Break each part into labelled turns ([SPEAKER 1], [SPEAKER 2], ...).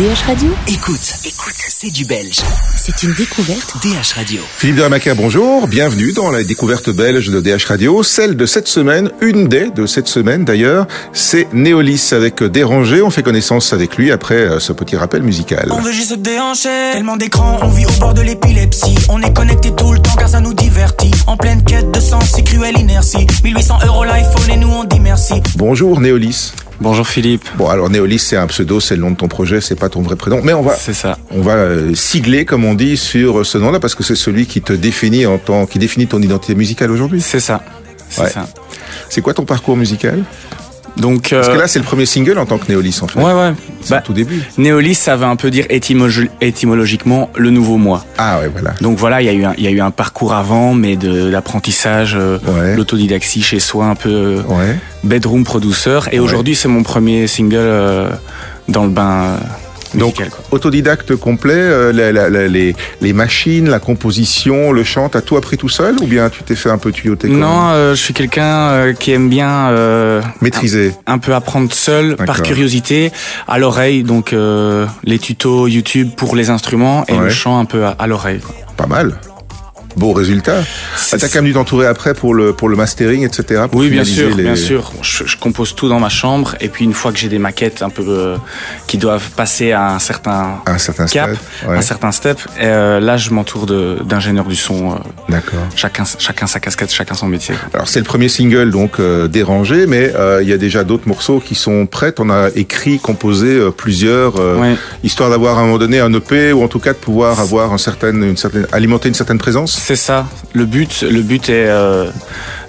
[SPEAKER 1] DH Radio
[SPEAKER 2] Écoute, écoute, c'est du belge.
[SPEAKER 1] C'est une découverte
[SPEAKER 2] DH Radio.
[SPEAKER 3] Philippe de Ramaca, bonjour. Bienvenue dans la découverte belge de DH Radio. Celle de cette semaine, une des de cette semaine d'ailleurs, c'est Néolis avec Dérangé. On fait connaissance avec lui après euh, ce petit rappel musical.
[SPEAKER 4] On veut juste se déhancher. Tellement d'écrans, on vit au bord de l'épilepsie. On est connecté tout le temps car ça nous divertit. En pleine quête de sens, c'est cruelle inertie. 1800 euros l'iPhone et nous on dit merci.
[SPEAKER 3] Bonjour Néolis.
[SPEAKER 5] Bonjour Philippe.
[SPEAKER 3] Bon alors Néolis c'est un pseudo, c'est le nom de ton projet, c'est pas ton vrai prénom, mais on va
[SPEAKER 5] C'est ça.
[SPEAKER 3] on va euh, sigler comme on dit sur ce nom-là parce que c'est celui qui te définit en tant qui définit ton identité musicale aujourd'hui.
[SPEAKER 5] C'est ça. C'est
[SPEAKER 3] Ouais.
[SPEAKER 5] ça.
[SPEAKER 3] C'est quoi ton parcours musical?
[SPEAKER 5] Donc,
[SPEAKER 3] Parce que
[SPEAKER 5] euh,
[SPEAKER 3] là c'est le premier single en tant que Néolis en fait.
[SPEAKER 5] ouais, ouais.
[SPEAKER 3] C'est
[SPEAKER 5] Bah,
[SPEAKER 3] tout début.
[SPEAKER 5] Néolis, ça veut un peu dire étymo- étymologiquement le nouveau moi.
[SPEAKER 3] Ah ouais voilà.
[SPEAKER 5] Donc voilà, il y a eu un, il y a eu un parcours avant, mais de d'apprentissage, euh,
[SPEAKER 3] Ouais.
[SPEAKER 5] chez soi, un peu euh,
[SPEAKER 3] Ouais.
[SPEAKER 5] bedroom producer. Et
[SPEAKER 3] Ouais.
[SPEAKER 5] aujourd'hui, c'est mon premier single euh, dans le bain
[SPEAKER 3] Donc,
[SPEAKER 5] quoi.
[SPEAKER 3] autodidacte complet, euh, la- la- la- les, les machines, la composition, le chant, t'as tout appris tout seul ou bien tu t'es fait un peu tuyauter
[SPEAKER 5] Non, euh, je suis quelqu'un euh, qui aime bien euh,
[SPEAKER 3] Maîtriser.
[SPEAKER 5] un peu apprendre seul par curiosité à l'oreille donc euh, les tutos YouTube pour les instruments et
[SPEAKER 3] Ouais.
[SPEAKER 5] le chant un peu à, à l'oreille.
[SPEAKER 3] Pas mal. Beau résultat. T'as quand même dû t'entourer après pour le, pour le mastering, etc. pour
[SPEAKER 5] oui bien sûr
[SPEAKER 3] les-
[SPEAKER 5] bien sûr je, je compose tout dans ma chambre et puis une fois que j'ai des maquettes un peu euh, qui doivent passer à un certain
[SPEAKER 3] un certain
[SPEAKER 5] cap.
[SPEAKER 3] Ouais.
[SPEAKER 5] un certain step et, euh, là je m'entoure d'ingénieurs du son euh,
[SPEAKER 3] D'accord.
[SPEAKER 5] chacun chacun sa casquette chacun son métier.
[SPEAKER 3] Alors c'est le premier single donc dérangé, mais il y a déjà d'autres morceaux qui sont prêts. On a écrit, composé plusieurs, histoire d'avoir à un moment donné un EP ou en tout cas de pouvoir avoir un certain, une certaine, alimenter une certaine présence.
[SPEAKER 5] C'est ça. Le but, le but est euh,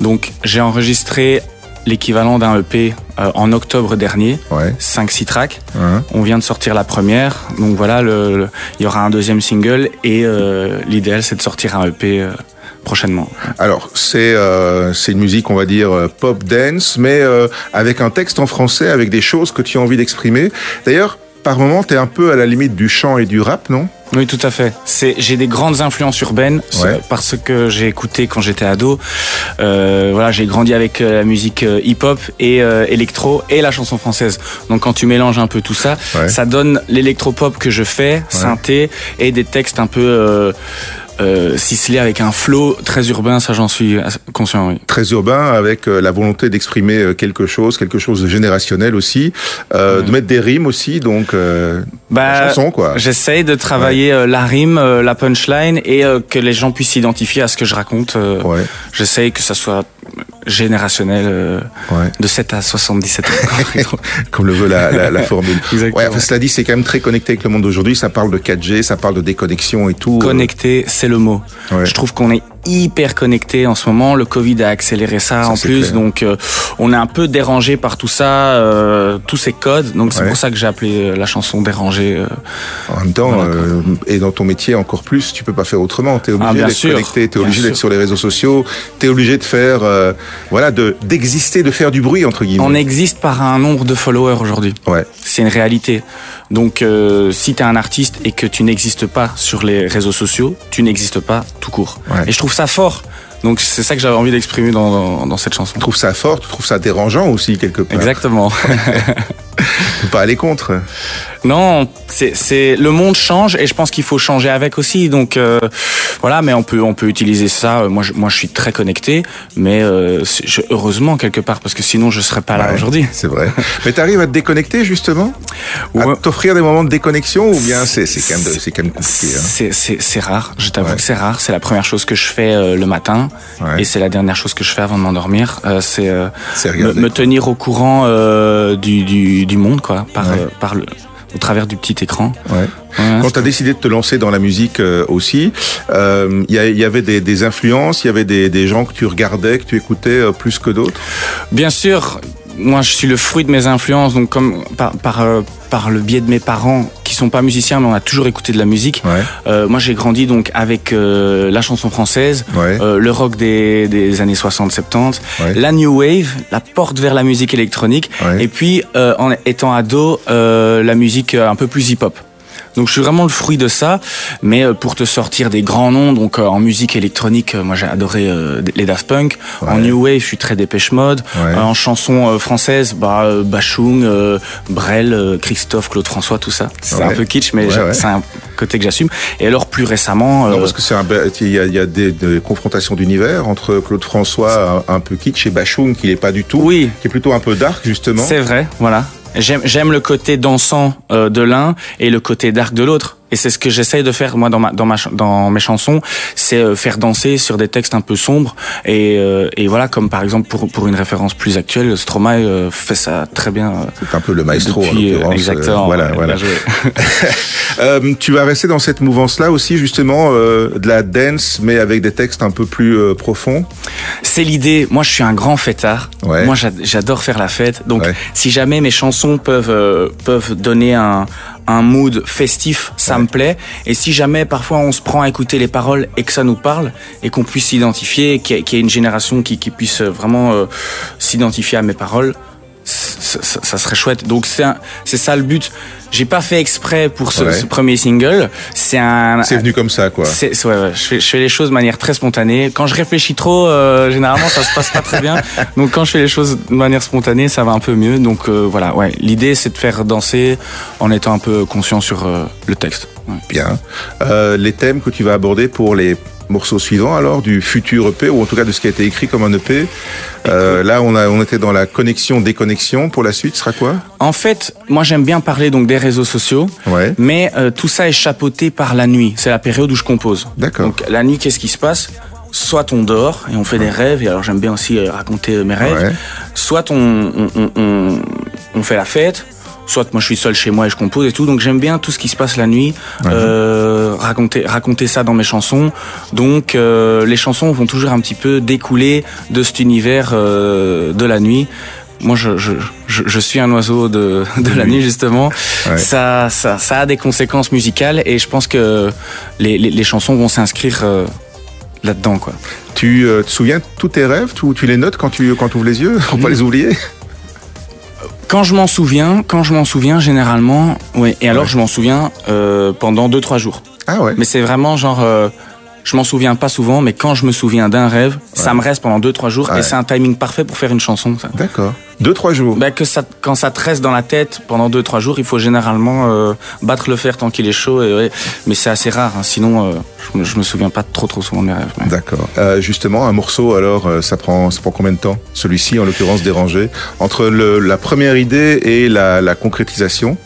[SPEAKER 5] donc j'ai enregistré l'équivalent d'un EP euh, en octobre dernier,
[SPEAKER 3] Ouais.
[SPEAKER 5] 5-6 tracks.
[SPEAKER 3] Hein.
[SPEAKER 5] On vient de sortir la première, donc voilà, il y aura un deuxième single et euh, l'idéal c'est de sortir un EP prochainement.
[SPEAKER 3] Alors c'est euh, une musique on va dire pop dance, mais euh, avec un texte en français, avec des choses que tu as envie d'exprimer. D'ailleurs, par moment, t'es un peu à la limite du chant et du rap, non?
[SPEAKER 5] Oui, tout à fait. C'est j'ai des grandes influences urbaines
[SPEAKER 3] Ouais.
[SPEAKER 5] parce que j'ai écouté quand j'étais ado. Euh, voilà, j'ai grandi avec euh, la musique euh, hip-hop et euh, électro et la chanson française. Donc quand tu mélanges un peu tout ça,
[SPEAKER 3] Ouais.
[SPEAKER 5] ça donne l'électro-pop que je fais, synthé et des textes un peu euh, euh, ciselés avec un flow très urbain. Ça, j'en suis conscient. Oui.
[SPEAKER 3] très urbain avec euh, la volonté d'exprimer euh, quelque chose, quelque chose de générationnel aussi, euh, de mettre des rimes aussi, donc
[SPEAKER 5] Bah,
[SPEAKER 3] chanson quoi.
[SPEAKER 5] J'essaye de travailler la rime, la punchline et que les gens puissent s'identifier à ce que je raconte.
[SPEAKER 3] Ouais,
[SPEAKER 5] J'essaye que ça soit générationnel euh,
[SPEAKER 3] ouais,
[SPEAKER 5] de 7 à 77 ans.
[SPEAKER 3] comme le veut la, la, la formule.
[SPEAKER 5] Exactement.
[SPEAKER 3] Ouais, enfin, cela dit, c'est quand même très connecté avec le monde d'aujourd'hui. Ça parle de 4G, ça parle de déconnexion et tout.
[SPEAKER 5] Connecté, c'est le mot.
[SPEAKER 3] Ouais.
[SPEAKER 5] Je trouve qu'on est hyper connecté en ce moment. Le Covid a accéléré ça,
[SPEAKER 3] Ça,
[SPEAKER 5] en plus,
[SPEAKER 3] clair.
[SPEAKER 5] donc euh, on est un peu dérangé par tout ça, euh, tous ces codes. Donc c'est
[SPEAKER 3] Ouais.
[SPEAKER 5] pour ça que j'ai appelé euh, la chanson dérangée. euh.
[SPEAKER 3] En même temps,
[SPEAKER 5] Voilà,
[SPEAKER 3] euh, et dans ton métier encore plus, tu peux pas faire autrement. T'es obligé
[SPEAKER 5] Ah, bien
[SPEAKER 3] d'être connecté, t'es obligé d'être sur les réseaux sociaux, t'es obligé de faire, euh, voilà, de d'exister, de faire du bruit entre guillemets.
[SPEAKER 5] On existe par un nombre de followers aujourd'hui.
[SPEAKER 3] Ouais.
[SPEAKER 5] C'est une réalité. Donc, euh, si tu es un artiste et que tu n'existes pas sur les réseaux sociaux, tu n'existes pas tout court.
[SPEAKER 3] Ouais.
[SPEAKER 5] Et je trouve ça fort. Donc, c'est ça que j'avais envie d'exprimer dans, dans, dans cette chanson.
[SPEAKER 3] Tu trouves ça fort, tu trouves ça dérangeant aussi quelque part.
[SPEAKER 5] Exactement.
[SPEAKER 3] Tu peux pas aller contre.
[SPEAKER 5] non, c'est le monde change et je pense qu'il faut changer avec aussi. Donc euh, voilà, mais on peut on peut utiliser ça. Euh, Moi, je, moi, je suis très connecté, mais euh, je- heureusement quelque part parce que sinon je serais pas là
[SPEAKER 3] Ouais,
[SPEAKER 5] aujourd'hui.
[SPEAKER 3] C'est vrai. Mais t'arrives à te déconnecter justement? À
[SPEAKER 5] Ouais.
[SPEAKER 3] t'offrir des moments de déconnexion ou bien c'est c'est quand, même c'est quand même compliqué hein?
[SPEAKER 5] C'est- rare, je t'avoue
[SPEAKER 3] Ouais.
[SPEAKER 5] que c'est rare. C'est la première chose que je fais euh, le matin et c'est la dernière chose que je fais avant de m'endormir. C'est me, me tenir au courant du, du, du monde, quoi, par,
[SPEAKER 3] Ouais.
[SPEAKER 5] euh, par le, au travers du petit écran.
[SPEAKER 3] Ouais.
[SPEAKER 5] Ouais.
[SPEAKER 3] Quand tu as décidé de te lancer dans la musique euh, aussi, euh, il y, il y avait des, des influences, il y avait des, des gens que tu regardais, que tu écoutais euh, plus que d'autres?
[SPEAKER 5] Bien sûr, moi je suis le fruit de mes influences, donc comme par, par, euh, par le biais de mes parents qui sont pas musiciens, mais on a toujours écouté de la musique.
[SPEAKER 3] Ouais.
[SPEAKER 5] Euh, moi j'ai grandi donc avec euh, la chanson française,
[SPEAKER 3] Ouais.
[SPEAKER 5] euh, le rock des, des années 60-70,
[SPEAKER 3] Ouais.
[SPEAKER 5] la new wave, la porte vers la musique électronique,
[SPEAKER 3] Ouais.
[SPEAKER 5] et puis euh, en étant ado, euh, la musique un peu plus hip-hop. Donc je suis vraiment le fruit de ça. Mais euh, pour te sortir des grands noms, donc euh, en musique électronique, euh, moi j'ai adoré euh, les Daft Punk. En
[SPEAKER 3] Ouais.
[SPEAKER 5] New Wave, je suis très Dépêche Mode.
[SPEAKER 3] Ouais.
[SPEAKER 5] En chanson euh, française, bah, euh, Bachung, euh, Brel, euh, Christophe, Claude François, tout ça. C'est
[SPEAKER 3] Ouais.
[SPEAKER 5] un peu kitsch, mais c'est un côté que j'assume. Et alors plus récemment,
[SPEAKER 3] Non, parce que c'est un, il y a, il y a des, des confrontations d'univers entre Claude François, un, un peu kitsch, et Bachung, qui n'est pas du tout,
[SPEAKER 5] oui,
[SPEAKER 3] qui est plutôt un peu dark, justement.
[SPEAKER 5] c'est vrai, voilà. J'aime le côté dansant euh, de l'un et le côté dark de l'autre. Et c'est ce que j'essaye de faire moi dans ma dans ma dans mes chansons, c'est euh, faire danser sur des textes un peu sombres et euh, et voilà comme par exemple pour pour une référence plus actuelle, Stromae euh, fait ça très bien. euh,
[SPEAKER 3] C'est un peu le maestro,
[SPEAKER 5] depuis,
[SPEAKER 3] en
[SPEAKER 5] euh,
[SPEAKER 3] l'occurrence.
[SPEAKER 5] exactement.
[SPEAKER 3] Voilà, voilà. Euh, tu vas rester dans cette mouvance-là aussi, justement, euh, de la dance, mais avec des textes un peu plus euh, profonds.
[SPEAKER 5] C'est l'idée. Moi, je suis un grand fêtard.
[SPEAKER 3] Ouais.
[SPEAKER 5] Moi, j'a- j'adore faire la fête. Donc,
[SPEAKER 3] Ouais.
[SPEAKER 5] si jamais mes chansons peuvent euh, peuvent donner un un mood festif, ça me plaît. Et si jamais parfois on se prend à écouter les paroles et que ça nous parle et qu'on puisse s'identifier, qu'il y, ait- qu'il y ait une génération qui, qui puisse vraiment euh, s'identifier à mes paroles, ça, ça- ça serait chouette. Donc c'est ça le but. J'ai pas fait exprès pour ce,
[SPEAKER 3] Ouais.
[SPEAKER 5] ce premier single. C'est un
[SPEAKER 3] C'est venu comme ça, quoi.
[SPEAKER 5] ouais, ouais, je, fais, je fais les choses de manière très spontanée. Quand je réfléchis trop, euh, généralement ça se passe pas très bien. Donc quand je fais les choses de manière spontanée, ça va un peu mieux. Donc euh, voilà, ouais. L'idée c'est de faire danser en étant un peu conscient sur euh, le texte.
[SPEAKER 3] Bien. Les thèmes que tu vas aborder pour les morceaux suivants, alors, du futur EP, ou en tout cas de ce qui a été écrit comme un EP. Euh, là, on, a, on était dans la connexion, déconnexion. Pour la suite, ce sera quoi?
[SPEAKER 5] En fait, moi j'aime bien parler donc des réseaux sociaux.
[SPEAKER 3] Ouais.
[SPEAKER 5] Mais euh, tout ça est chapeauté par la nuit. C'est la période où je compose.
[SPEAKER 3] D'accord.
[SPEAKER 5] Donc la nuit, qu'est-ce qui se passe? Soit on dort et on fait des rêves, et alors j'aime bien aussi euh, raconter mes rêves.
[SPEAKER 3] Ouais.
[SPEAKER 5] Soit on, on, on, on, on fait la fête, soit moi je suis seul chez moi et je compose et tout. Donc j'aime bien tout ce qui se passe la nuit, euh, raconter, raconter ça dans mes chansons. Donc euh, les chansons vont toujours un petit peu découler de cet univers euh, de la nuit. Moi, je, je, je, je suis un oiseau de, de la nuit, justement.
[SPEAKER 3] Ouais.
[SPEAKER 5] Ça, ça, ça a des conséquences musicales et je pense que les, les, les chansons vont s'inscrire euh, là-dedans, quoi.
[SPEAKER 3] Tu euh, te souviens de tous tes rêves? Tu, tu les notes quand tu quand ouvres les yeux? Pour pas les oublier?
[SPEAKER 5] Quand je m'en souviens, quand je m'en souviens, généralement, oui. Et alors,
[SPEAKER 3] Ouais.
[SPEAKER 5] je m'en souviens euh, pendant deux trois jours.
[SPEAKER 3] Ah ouais
[SPEAKER 5] Mais c'est vraiment genre, euh, je m'en souviens pas souvent, mais quand je me souviens d'un rêve, ça me reste pendant deux trois jours
[SPEAKER 3] Ouais.
[SPEAKER 5] et c'est un timing parfait pour faire une chanson. Ça.
[SPEAKER 3] D'accord. Deux, trois jours.
[SPEAKER 5] Bah, que ça, quand ça te reste dans la tête pendant deux trois jours, il faut généralement euh, battre le fer tant qu'il est chaud. Et, ouais. Mais c'est assez rare, hein. sinon euh, je, me, je me souviens pas trop trop souvent de mes rêves. mais-
[SPEAKER 3] D'accord. Euh, justement, un morceau, alors, euh, ça prend, ça prend combien de temps Celui-ci, en l'occurrence, dérangé. Entre le, la première idée et la, la concrétisation?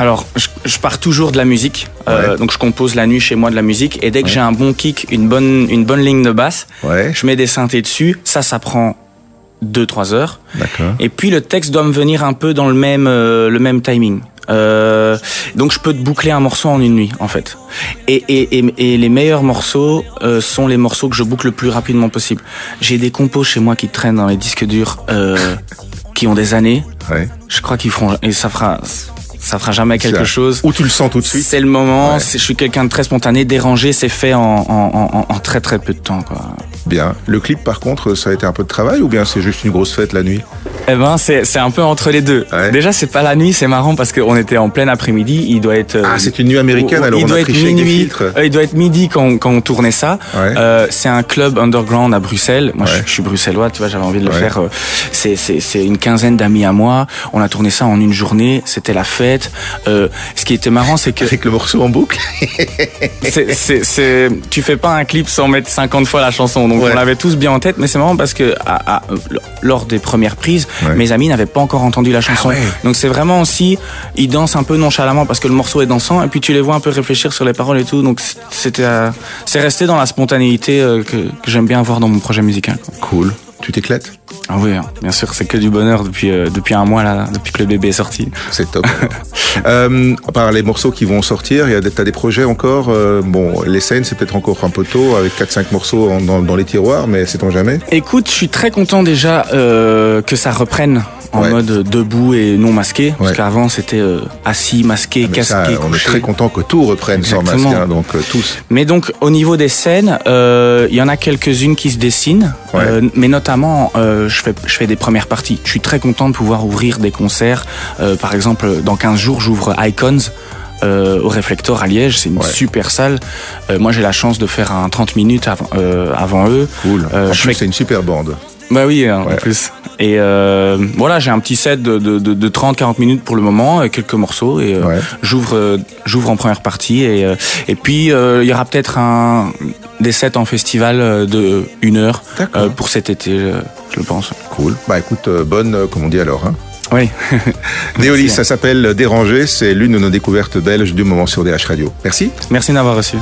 [SPEAKER 5] Alors, je, je pars toujours de la musique. Euh,
[SPEAKER 3] Ouais.
[SPEAKER 5] donc, je compose la nuit chez moi de la musique. Et dès que j'ai un bon kick, une bonne, une bonne ligne de basse,
[SPEAKER 3] Ouais.
[SPEAKER 5] je mets des synthés dessus. Ça, ça prend 2-3 heures. Et puis, le texte doit me venir un peu dans le même, euh, le même timing. Euh, donc, je peux te boucler un morceau en une nuit, en fait. Et, et, et, et les meilleurs morceaux euh, sont les morceaux que je boucle le plus rapidement possible. J'ai des compos chez moi qui traînent dans les disques durs, euh, qui ont des années.
[SPEAKER 3] Ouais.
[SPEAKER 5] Je crois qu'ils feront, et ça fera, ça fera jamais quelque chose.
[SPEAKER 3] Ou tu le sens tout de suite
[SPEAKER 5] C'est le moment.
[SPEAKER 3] Ouais.
[SPEAKER 5] Je suis quelqu'un de très spontané, dérangé. C'est fait en, en, en, en très très peu de temps, quoi.
[SPEAKER 3] Bien. Le clip, par contre, ça a été un peu de travail ou bien c'est juste une grosse fête la nuit?
[SPEAKER 5] Eh ben, c'est un peu entre les deux.
[SPEAKER 3] Ouais.
[SPEAKER 5] Déjà, c'est pas la nuit, c'est marrant parce qu'on était en plein après-midi. Il doit être.
[SPEAKER 3] Ah, c'est une nuit américaine,
[SPEAKER 5] il
[SPEAKER 3] alors on
[SPEAKER 5] doit
[SPEAKER 3] a
[SPEAKER 5] être
[SPEAKER 3] des
[SPEAKER 5] minuit.
[SPEAKER 3] filtres.
[SPEAKER 5] Euh, il doit être midi quand, quand on tournait ça.
[SPEAKER 3] Ouais.
[SPEAKER 5] Euh, c'est un club underground à Bruxelles. Moi, je- je, suis bruxellois, tu vois, j'avais envie de le faire. euh, c'est une quinzaine d'amis à moi. On a tourné ça en une journée. C'était la fête. Euh, ce qui était marrant, c'est que
[SPEAKER 3] Avec le morceau en boucle
[SPEAKER 5] c'est, tu fais pas un clip sans mettre 50 fois la chanson. Donc
[SPEAKER 3] Ouais.
[SPEAKER 5] on l'avait tous bien en tête, mais c'est marrant parce que à- à- lors des premières prises,
[SPEAKER 3] Ouais.
[SPEAKER 5] mes amis n'avaient pas encore entendu la chanson.
[SPEAKER 3] Ah ouais.
[SPEAKER 5] Donc c'est vraiment aussi, ils dansent un peu nonchalamment parce que le morceau est dansant, et puis tu les vois un peu réfléchir sur les paroles et tout. Donc c'était, euh, c'est resté dans la spontanéité euh, que, que j'aime bien avoir dans mon projet musical.
[SPEAKER 3] Cool. Tu t'éclates
[SPEAKER 5] Ah oui, hein, bien sûr, c'est que du bonheur depuis euh, depuis un mois là, depuis que le bébé est sorti.
[SPEAKER 3] C'est top. euh, à part les morceaux qui vont sortir, il y a des, t'as des projets encore. euh, bon, les scènes, c'est peut-être encore un peu tôt avec 4-5 morceaux en- dans, dans les tiroirs, mais c'est jamais.
[SPEAKER 5] Écoute, je suis très content déjà euh, que ça reprenne en
[SPEAKER 3] Ouais.
[SPEAKER 5] mode debout et non masqué, parce qu'avant c'était euh, assis, masqué,
[SPEAKER 3] ça,
[SPEAKER 5] casqué,
[SPEAKER 3] on est très content que tout reprenne sans masque, hein, donc euh, tous.
[SPEAKER 5] Mais donc au niveau des scènes, euh, il y en a quelques-unes qui se dessinent,
[SPEAKER 3] Ouais.
[SPEAKER 5] mais notamment euh, je fais je fais des premières parties. Je suis très content de pouvoir ouvrir des concerts. Euh, par exemple, dans 15 jours, j'ouvre Icons. au Réflector à Liège. C'est une super salle. moi, j'ai la chance de faire un 30 minutes avant, avant eux.
[SPEAKER 3] Cool. en plus, c'est une super bande.
[SPEAKER 5] Bah oui, hein, en plus. Et euh, voilà, j'ai un petit set de, de, de, 30-40 minutes pour le moment, avec quelques morceaux. Et euh, j'ouvre, euh, j'ouvre en première partie. Et, euh, et puis, euh, il y aura peut-être un, des sets en festival de une heure pour cet été, je pense.
[SPEAKER 3] Cool. Bah écoute, bonne, comme on dit alors. Hein.
[SPEAKER 5] Oui.
[SPEAKER 3] Néolis, ça s'appelle Déranger. C'est l'une de nos découvertes belges du moment sur DH Radio. Merci.
[SPEAKER 5] Merci d'avoir reçu.